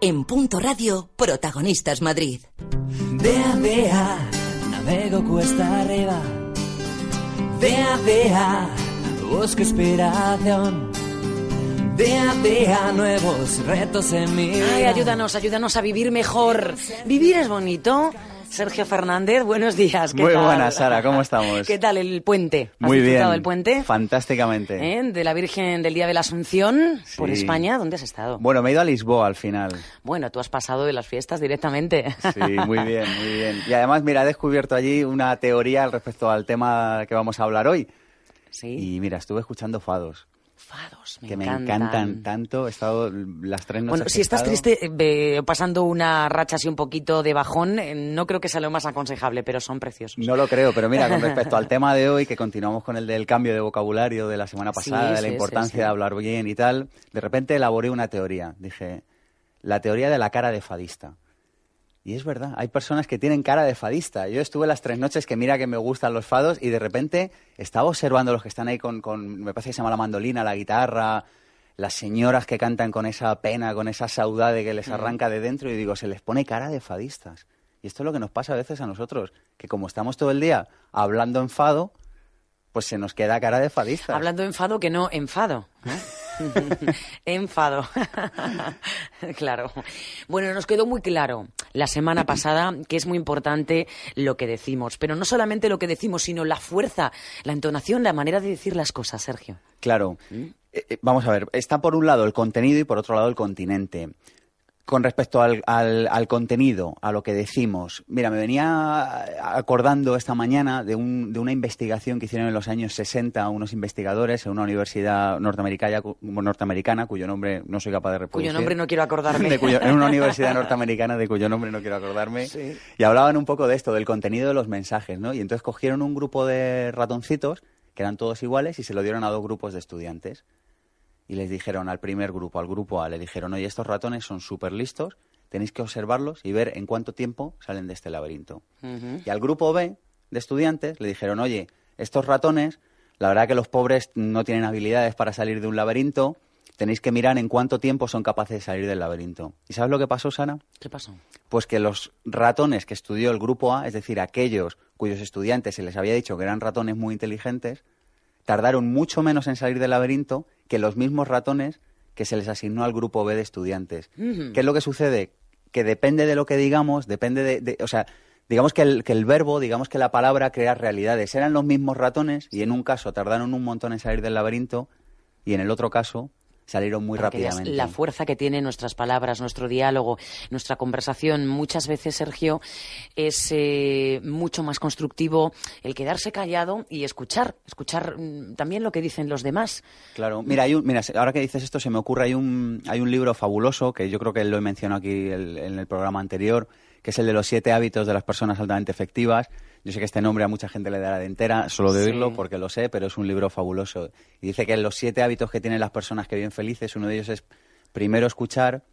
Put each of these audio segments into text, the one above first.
En Punto Radio, Protagonistas Madrid. Vea, vea, navego cuesta arriba. Vea, vea, busco inspiración. Vea, vea, nuevos retos en mi vida. Ay, ayúdanos, ayúdanos a vivir mejor. Vivir es bonito. Sergio Fernández, buenos días. ¿qué Muy tal? buenas, Sara, ¿cómo estamos? ¿Qué tal el puente? ¿Has Muy bien. del puente? Fantásticamente. ¿Eh? De la Virgen del Día de la Asunción por. España. ¿Dónde has estado? Bueno, me he ido a Lisboa al final. Bueno, tú has pasado de las fiestas directamente. Sí, muy bien, muy bien. Y además, mira, he descubierto allí una teoría respecto al tema que vamos a hablar hoy. Sí. Y mira, estuve escuchando fados, Fados, me que me encantan. tanto. He estado las tres noches Bueno, si estás estado- triste, eh, pasando una racha así un poquito de bajón, eh, no creo que sea lo más aconsejable, pero son preciosos. No lo creo, pero mira, con respecto al tema de hoy, que continuamos con el del cambio de vocabulario de la semana Sí, pasada, de la sí, importancia sí. de hablar bien y tal, de repente elaboré una teoría. Dije, la teoría de la cara de fadista. Y es verdad, hay personas que tienen cara de fadista. Yo estuve las tres noches que mira que me gustan los fados y de repente estaba observando los que están ahí con, con me parece que se llama la mandolina, la guitarra, las señoras que cantan con esa pena, con esa saudade que Mm. les arranca de dentro y digo, se les pone cara de fadistas. Y esto es lo que nos pasa a veces a nosotros, que como estamos todo el día hablando en fado, pues se nos queda cara de fadistas. Hablando de enfado que no enfado. ¿eh? enfado. claro. Bueno, nos quedó muy claro la semana pasada que es muy importante lo que decimos, pero no solamente lo que decimos, sino la fuerza, la entonación, la manera de decir las cosas, Sergio. Claro. Eh, eh, vamos a ver, está por un lado el contenido y por otro lado el continente. Con respecto al, al- al contenido, a lo que decimos, mira, me venía acordando esta mañana de, un- de una investigación que hicieron en los años 60 unos investigadores en una universidad norteamericana, norteamericana cuyo nombre no soy capaz de reproducir. Cuyo nombre no quiero acordarme. Cuyo- en una universidad norteamericana de cuyo nombre no quiero acordarme. Y hablaban un poco de esto, del contenido de los mensajes, ¿no? Y entonces cogieron un grupo de ratoncitos, que eran todos iguales, y se lo dieron a dos grupos de estudiantes. Y les dijeron al primer grupo, al grupo A, le dijeron, oye, estos ratones son súper listos, tenéis que observarlos y ver en cuánto tiempo salen de este laberinto. Y al grupo B de estudiantes le dijeron, oye, estos ratones, la verdad que los pobres no tienen habilidades para salir de un laberinto, tenéis que mirar en cuánto tiempo son capaces de salir del laberinto. ¿Y sabes lo que pasó, Sara? ¿Qué pasó? Pues que los ratones que estudió el grupo A, es decir, aquellos cuyos estudiantes se les había dicho que eran ratones muy inteligentes, tardaron mucho menos en salir del laberinto que los mismos ratones que se les asignó al grupo B de estudiantes. ¿Qué es lo que sucede? Que depende de lo que digamos, depende de... de- o sea, digamos que el, que el verbo, digamos que la palabra crea realidades. Eran los mismos ratones y en un caso tardaron un montón en salir del laberinto y en el otro caso salieron muy Para rápidamente. la fuerza que tienen nuestras palabras, nuestro diálogo, nuestra conversación. Muchas veces, Sergio, es eh, mucho más constructivo el quedarse callado y escuchar, escuchar mm, también lo que dicen los demás. Claro, mira, hay un, mira, ahora que dices esto se me ocurre, hay un, hay un libro fabuloso que yo creo que lo he mencionado aquí el- en el programa anterior, que es el de los siete hábitos de las personas altamente efectivas. Yo sé que este nombre a mucha gente le dará de entera, solo de Sí. oírlo porque lo sé, pero es un libro fabuloso. Y dice que los siete hábitos que tienen las personas que viven felices, uno de ellos es primero escuchar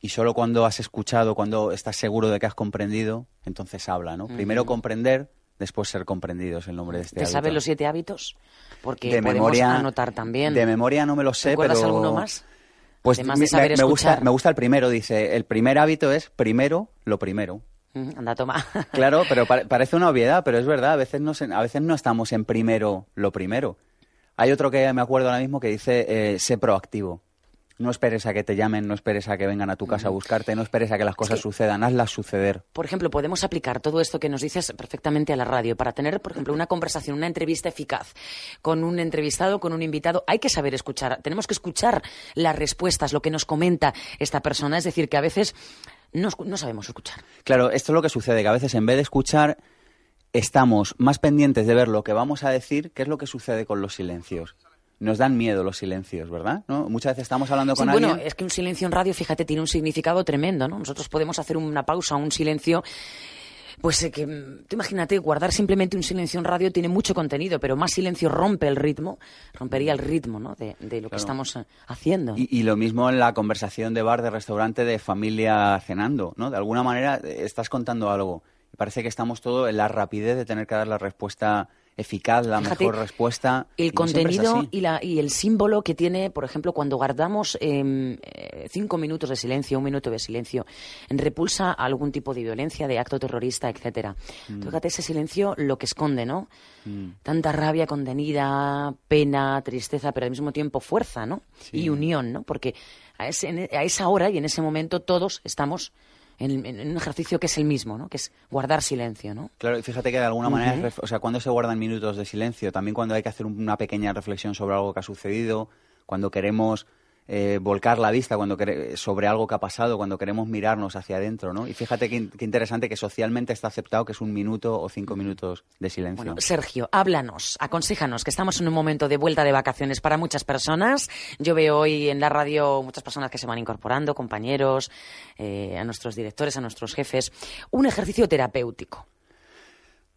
y solo cuando has escuchado, cuando estás seguro de que has comprendido, entonces habla, ¿no? Primero comprender, después ser comprendido es el nombre de este ¿Te hábito. sabes los siete hábitos? Porque de podemos memoria, anotar también. De memoria no me lo sé, ¿Recuerdas pero... alguno más? Pues Además me, de saber me gusta, me gusta el primero, dice. El primer hábito es primero lo primero. Mm, Anda, toma. Claro, pero pare- parece una obviedad, pero es verdad. A veces, no, se- a veces no estamos en primero lo primero. Hay otro que me acuerdo ahora mismo que dice, eh, sé proactivo. No esperes a que te llamen, no esperes a que vengan a tu casa a buscarte, no esperes a que las cosas sucedan, hazlas suceder. Por ejemplo, podemos aplicar todo esto que nos dices perfectamente a la radio para tener, por ejemplo, una conversación, una entrevista eficaz con un entrevistado, con un invitado. Hay que saber escuchar. Tenemos que escuchar las respuestas, lo que nos comenta esta persona. Es decir, que a veces no, no sabemos escuchar. Claro, esto es lo que sucede, que a veces en vez de escuchar, estamos más pendientes de ver lo que vamos a decir, que es lo que sucede con los silencios. Nos dan miedo los silencios, ¿verdad? ¿No? Muchas veces estamos hablando con alguien... Bueno, es que un silencio en radio, fíjate, tiene un significado tremendo, ¿no? Nosotros podemos hacer una pausa, un silencio pues eh, que, tú imagínate, guardar simplemente un silencio en radio tiene mucho contenido, pero más silencio rompe el ritmo, rompería el ritmo ¿no? de, lo que estamos eh, haciendo. Y, lo mismo en la conversación de bar, de restaurante, de familia cenando, ¿no? De alguna manera eh, estás contando algo. Y parece que estamos todo en la rapidez de tener que dar la respuesta eficaz, la mejor respuesta. El contenido y, la, y el símbolo que tiene, por ejemplo, cuando guardamos em, eh, cinco minutos de silencio, un minuto de silencio, en repulsa algún tipo de violencia, de acto terrorista, etcétera. Mm. Fíjate ese silencio lo que esconde, ¿no? Mm. Tanta rabia contenida, pena, tristeza, pero al mismo tiempo fuerza, ¿no? Y unión, ¿no? Porque a, ese, a esa hora y en ese momento todos estamos en, un ejercicio que es el mismo, ¿no? Que es guardar silencio, ¿no? Claro, y fíjate que de alguna manera, o sea, cuando se guardan minutos de silencio, también cuando hay que hacer una pequeña reflexión sobre algo que ha sucedido, cuando queremos eh, volcar la vista cuando sobre algo que ha pasado, cuando queremos mirarnos hacia adentro, ¿no? Y fíjate qué, interesante que socialmente está aceptado que es un minuto o cinco minutos de silencio. Bueno, Sergio, háblanos, aconséjanos, que estamos en un momento de vuelta de vacaciones para muchas personas. Yo veo hoy en la radio muchas personas que se van incorporando, compañeros, eh, a nuestros directores, a nuestros jefes. Un ejercicio terapéutico.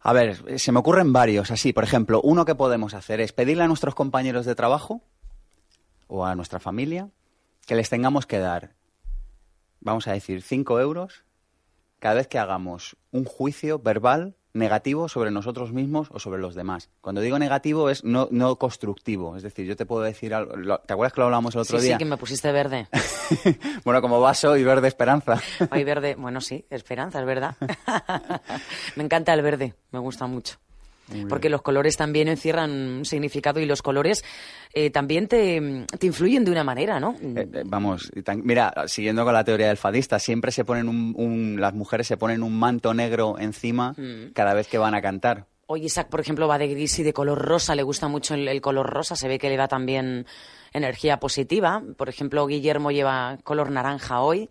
A ver, se me ocurren varios, así, por ejemplo, uno que podemos hacer es pedirle a nuestros compañeros de trabajo o a nuestra familia que les tengamos que dar, vamos a decir, 5 euros cada vez que hagamos un juicio verbal negativo sobre nosotros mismos o sobre los demás. Cuando digo negativo es no, no constructivo. Es decir, yo te puedo decir algo. ¿Te acuerdas que lo hablamos el otro día? Sí, que me pusiste verde. bueno, como vaso y verde esperanza. Hay verde, bueno, sí, esperanza, es verdad. me encanta el verde, me gusta mucho porque los colores también encierran un significado y los colores eh, también te, te, influyen de una manera, ¿no? Eh, eh, vamos, mira, siguiendo con la teoría del fadista, siempre se ponen un, las mujeres se ponen un manto negro encima mm. cada vez que van a cantar. Hoy Isaac, por ejemplo, va de gris y de color rosa, le gusta mucho el, color rosa, se ve que le da también energía positiva. Por ejemplo, Guillermo lleva color naranja hoy,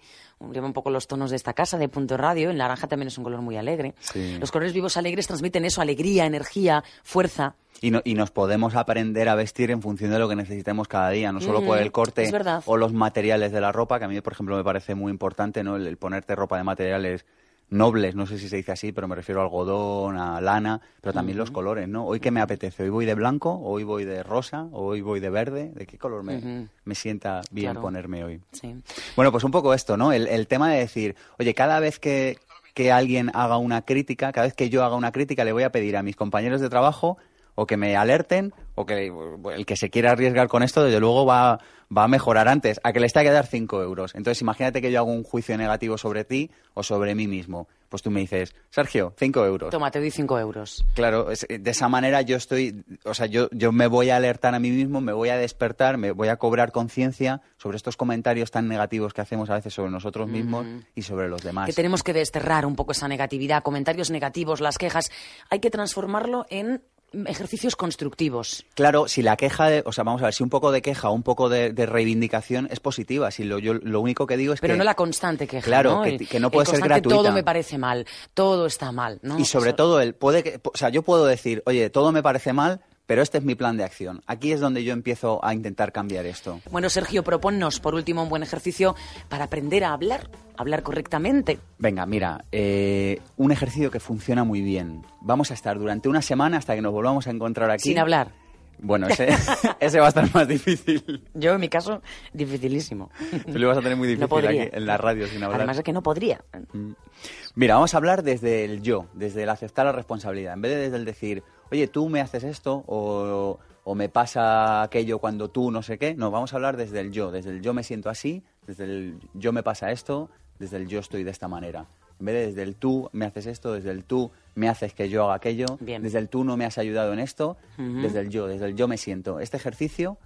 lleva un poco los tonos de esta casa, de Punto Radio. El naranja también es un color muy alegre. Los colores vivos alegres transmiten eso, alegría, energía, fuerza. Y, y, nos podemos aprender a vestir en función de lo que necesitemos cada día, no solo por el corte o los materiales de la ropa, que a mí, por ejemplo, me parece muy importante, ¿no? el ponerte ropa de materiales nobles, no sé si se dice así, pero me refiero a algodón, a lana, pero también los colores, ¿no? Hoy qué me apetece, hoy voy de blanco, hoy voy de rosa, hoy voy de verde, ¿de qué color me, me sienta bien ponerme hoy? Sí. Bueno, pues un poco esto, ¿no? El, el tema de decir, oye, cada vez que, que alguien haga una crítica, cada vez que yo haga una crítica, le voy a pedir a mis compañeros de trabajo o que me alerten o que el que se quiera arriesgar con esto, desde luego va, va a mejorar antes, a que le está que dar 5 euros. Entonces, imagínate que yo hago un juicio negativo sobre ti o sobre mí mismo. Pues tú me dices, Sergio, 5 euros. Toma, te doy 5 euros. Claro, de esa manera yo estoy, o sea, yo, yo me voy a alertar a mí mismo, me voy a despertar, me voy a cobrar conciencia sobre estos comentarios tan negativos que hacemos a veces sobre nosotros mismos y sobre los demás. Que tenemos que desterrar un poco esa negatividad, comentarios negativos, las quejas. Hay que transformarlo en ejercicios constructivos. Claro, si la queja, o sea, vamos a ver, si un poco de queja un poco de, reivindicación es positiva, si lo, yo lo único que digo es que... Pero no la constante queja, Claro, Que, no puede ser gratuita. todo me parece mal, todo está mal, ¿no? Y sobre todo, el puede que, o sea, yo puedo decir, oye, todo me parece mal, pero este es mi plan de acción. Aquí es donde yo empiezo a intentar cambiar esto. Bueno, Sergio, proponnos por último un buen ejercicio para aprender a hablar, hablar correctamente. Venga, mira, eh, un ejercicio que funciona muy bien. Vamos a estar durante una semana hasta que nos volvamos a encontrar aquí. Sin hablar. Bueno, ese, ese va a estar más difícil. Yo, en mi caso, dificilísimo. Tú lo vas a tener muy difícil aquí en la radio sin hablar. Además de que no podría. Mm. Mira, vamos a hablar desde el yo, desde el aceptar la responsabilidad. En vez de desde el decir, oye, tú me haces esto o, me pasa aquello cuando tú no sé qué. No, vamos a hablar desde el yo, desde el yo me siento así, desde el yo me pasa esto, desde el yo estoy de esta manera. En vez de desde el tú me haces esto, desde el tú me haces que yo haga aquello, desde el tú no me has ayudado en esto, desde el yo, desde el yo me siento. Este ejercicio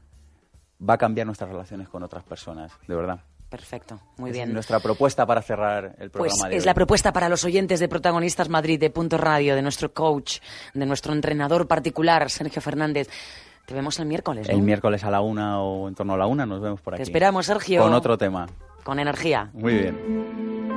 va a cambiar nuestras relaciones con otras personas, de verdad. Perfecto, muy bien. Nuestra propuesta para cerrar el pues programa. Es la propuesta para los oyentes de Protagonistas Madrid, de Punto Radio, de nuestro coach, de nuestro entrenador particular, Sergio Fernández. Te vemos el miércoles. El miércoles a la una o en torno a la una nos vemos por aquí. Te esperamos, Sergio. Con otro tema. Con energía. Muy bien.